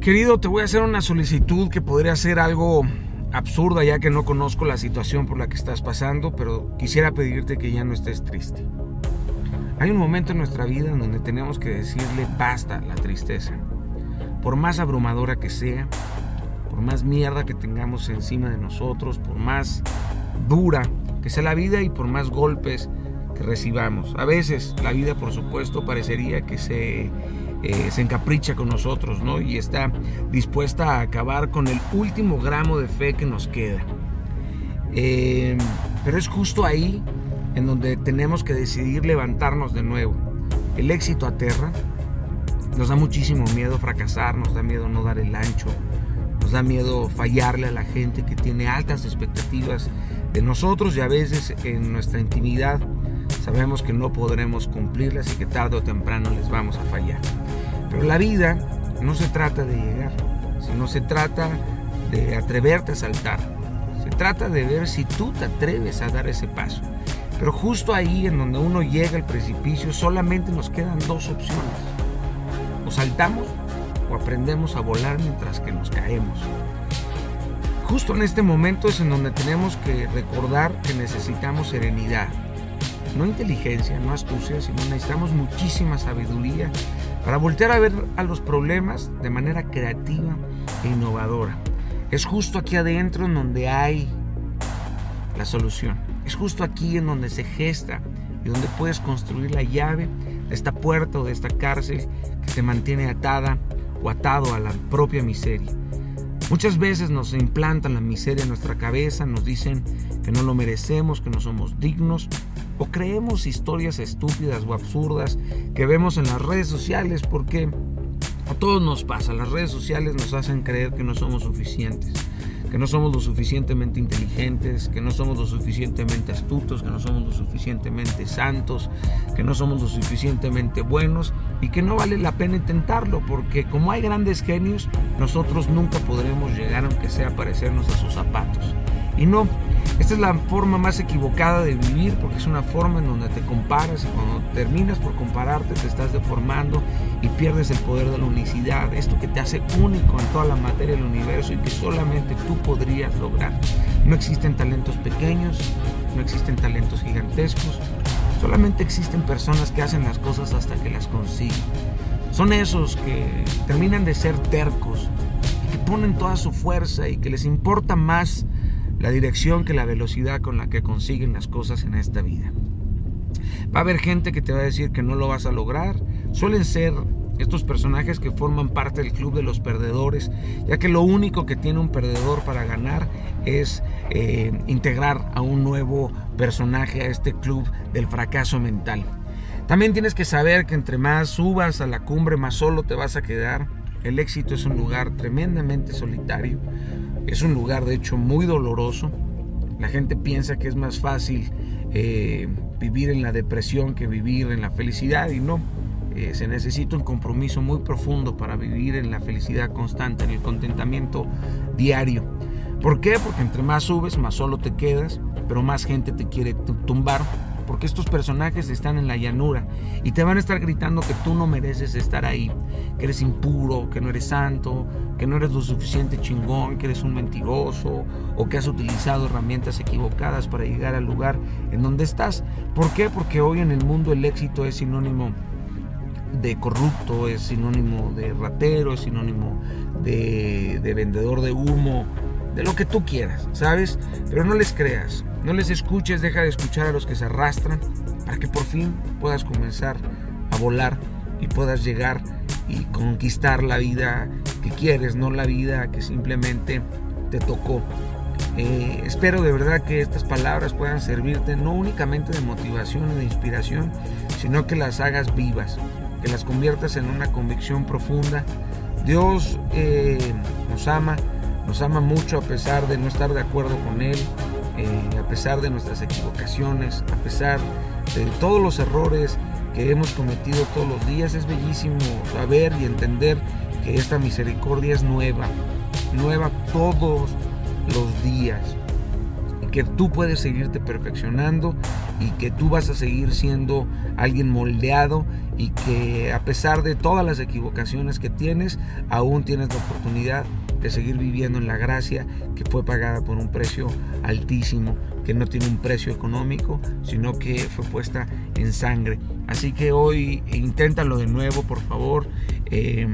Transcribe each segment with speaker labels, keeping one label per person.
Speaker 1: Querido, te voy a hacer una solicitud que podría ser algo absurda ya que no conozco la situación por la que estás pasando, pero quisiera pedirte que ya no estés triste. Hay un momento en nuestra vida en donde tenemos que decirle basta la tristeza. Por más abrumadora que sea, por más mierda que tengamos encima de nosotros, por más dura que sea la vida y por más golpes que recibamos. A veces la vida, por supuesto, parecería que se eh, se encapricha con nosotros, ¿no? Y está dispuesta a acabar con el último gramo de fe que nos queda. Eh, pero es justo ahí en donde tenemos que decidir levantarnos de nuevo. El éxito aterra, nos da muchísimo miedo fracasar, nos da miedo no dar el ancho, nos da miedo fallarle a la gente que tiene altas expectativas de nosotros y a veces en nuestra intimidad sabemos que no podremos cumplirlas y que tarde o temprano les vamos a fallar. Pero la vida no se trata de llegar, sino se trata de atreverte a saltar. Se trata de ver si tú te atreves a dar ese paso. Pero justo ahí en donde uno llega al precipicio solamente nos quedan dos opciones. O saltamos o aprendemos a volar mientras que nos caemos. Justo en este momento es en donde tenemos que recordar que necesitamos serenidad, no inteligencia, no astucia, sino necesitamos muchísima sabiduría para voltear a ver a los problemas de manera creativa e innovadora. Es justo aquí adentro en donde hay la solución. Es justo aquí en donde se gesta y donde puedes construir la llave de esta puerta o de esta cárcel que te mantiene atada o atado a la propia miseria. Muchas veces nos implantan la miseria en nuestra cabeza, nos dicen que no lo merecemos, que no somos dignos, o creemos historias estúpidas o absurdas que vemos en las redes sociales porque a todos nos pasa, las redes sociales nos hacen creer que no somos suficientes, que no somos lo suficientemente inteligentes, que no somos lo suficientemente astutos, que no somos lo suficientemente santos, que no somos lo suficientemente buenos y que no vale la pena intentarlo porque como hay grandes genios, nosotros nunca podremos llegar aunque sea a parecernos a sus zapatos. Y no, esta es la forma más equivocada de vivir porque es una forma en donde te comparas y cuando terminas por compararte te estás deformando y pierdes el poder de la unicidad, esto que te hace único en toda la materia del universo y que solamente tú podrías lograr. No existen talentos pequeños, no existen talentos gigantescos, solamente existen personas que hacen las cosas hasta que las consiguen. Son esos que terminan de ser tercos que ponen toda su fuerza y que les importa más la dirección que la velocidad con la que consiguen las cosas en esta vida. Va a haber gente que te va a decir que no lo vas a lograr. Suelen ser estos personajes que forman parte del club de los perdedores, ya que lo único que tiene un perdedor para ganar es eh, integrar a un nuevo personaje a este club del fracaso mental. También tienes que saber que entre más subas a la cumbre, más solo te vas a quedar. El éxito es un lugar tremendamente solitario. Es un lugar de hecho muy doloroso. La gente piensa que es más fácil eh, vivir en la depresión que vivir en la felicidad y no. Eh, se necesita un compromiso muy profundo para vivir en la felicidad constante, en el contentamiento diario. ¿Por qué? Porque entre más subes, más solo te quedas, pero más gente te quiere tumbar porque estos personajes están en la llanura y te van a estar gritando que tú no mereces estar ahí, que eres impuro, que no eres santo, que no eres lo suficiente chingón, que eres un mentiroso o que has utilizado herramientas equivocadas para llegar al lugar en donde estás. ¿Por qué? Porque hoy en el mundo el éxito es sinónimo de corrupto, es sinónimo de ratero, es sinónimo de, de vendedor de humo, de lo que tú quieras, ¿sabes? Pero no les creas. No les escuches, deja de escuchar a los que se arrastran para que por fin puedas comenzar a volar y puedas llegar y conquistar la vida que quieres, no la vida que simplemente te tocó. Eh, espero de verdad que estas palabras puedan servirte no únicamente de motivación y de inspiración, sino que las hagas vivas, que las conviertas en una convicción profunda. Dios eh, nos ama, nos ama mucho a pesar de no estar de acuerdo con Él, eh, a pesar de nuestras equivocaciones, a pesar de todos los errores que hemos cometido todos los días. Es bellísimo saber y entender que esta misericordia es nueva, nueva todos los días. Y que tú puedes seguirte perfeccionando y que tú vas a seguir siendo alguien moldeado y que a pesar de todas las equivocaciones que tienes, aún tienes la oportunidad de seguir viviendo en la gracia que fue pagada por un precio altísimo, que no tiene un precio económico, sino que fue puesta en sangre. Así que hoy inténtalo de nuevo, por favor. Eh,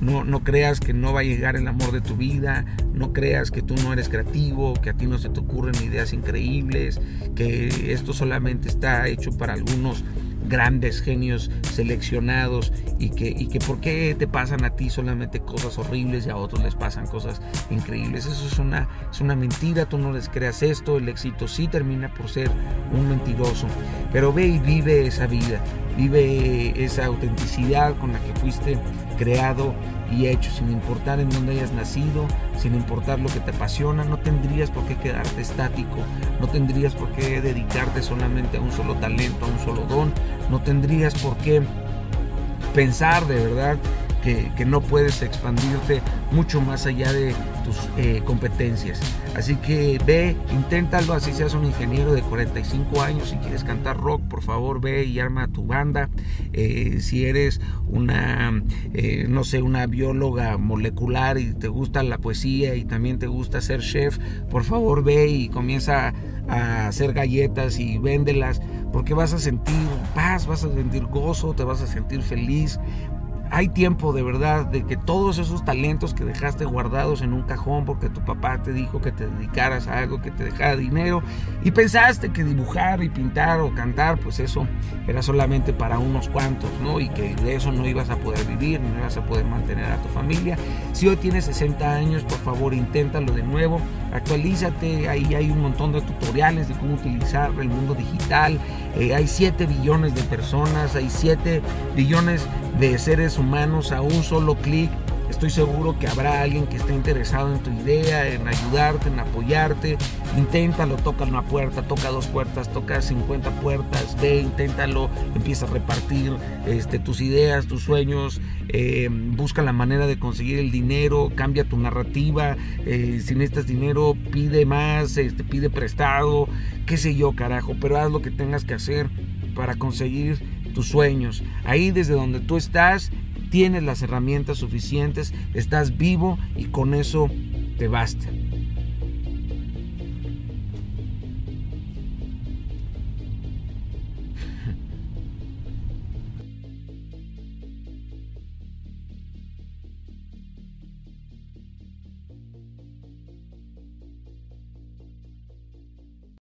Speaker 1: no, no, creas que no va a llegar el amor de tu vida, no creas que tú no eres creativo, que a ti no se te ocurren ideas increíbles, que esto solamente está hecho para algunos grandes genios seleccionados y que, y que por qué te pasan a ti solamente cosas horribles y a otros les pasan cosas increíbles. Eso es una, es una mentira, tú no les creas esto, el éxito sí termina por ser un mentiroso, pero ve y vive esa vida, vive esa autenticidad con la que fuiste creado y hecho, sin importar en dónde hayas nacido, sin importar lo que te apasiona, no tendrías por qué quedarte estático, no tendrías por qué dedicarte solamente a un solo talento, a un solo don, no tendrías por qué pensar de verdad que, no puedes expandirte mucho más allá de tus eh, competencias. Así que ve, inténtalo, así seas un ingeniero de 45 años, si quieres cantar rock, por favor ve y arma tu banda. Eh, si eres una, eh, no sé, una bióloga molecular y te gusta la poesía y también te gusta ser chef, por favor ve y comienza a hacer galletas y véndelas porque vas a sentir paz, vas a sentir gozo, te vas a sentir feliz, hay tiempo de verdad de que todos esos talentos que dejaste guardados en un cajón porque tu papá te dijo que te dedicaras a algo que te dejara dinero y pensaste que dibujar y pintar o cantar pues eso era solamente para unos cuantos, ¿no? Y que de eso no ibas a poder vivir, no ibas a poder mantener a tu familia. Si hoy tienes 60 años, por favor inténtalo de nuevo, actualízate, ahí hay un montón de tutoriales de cómo utilizar el mundo digital, eh, hay 7 billones de personas, hay 7 billones de seres humanos a un solo clic. Estoy seguro que habrá alguien que esté interesado en tu idea, en ayudarte, en apoyarte. Inténtalo, toca una puerta, toca dos puertas, toca 50 puertas, ve, inténtalo, empieza a repartir este, tus ideas, tus sueños, eh, busca la manera de conseguir el dinero, cambia tu narrativa, eh, si necesitas dinero, pide más, este, pide prestado, qué sé yo, carajo, pero haz lo que tengas que hacer para conseguir tus sueños. Ahí desde donde tú estás, tienes las herramientas suficientes, estás vivo y con eso te basta.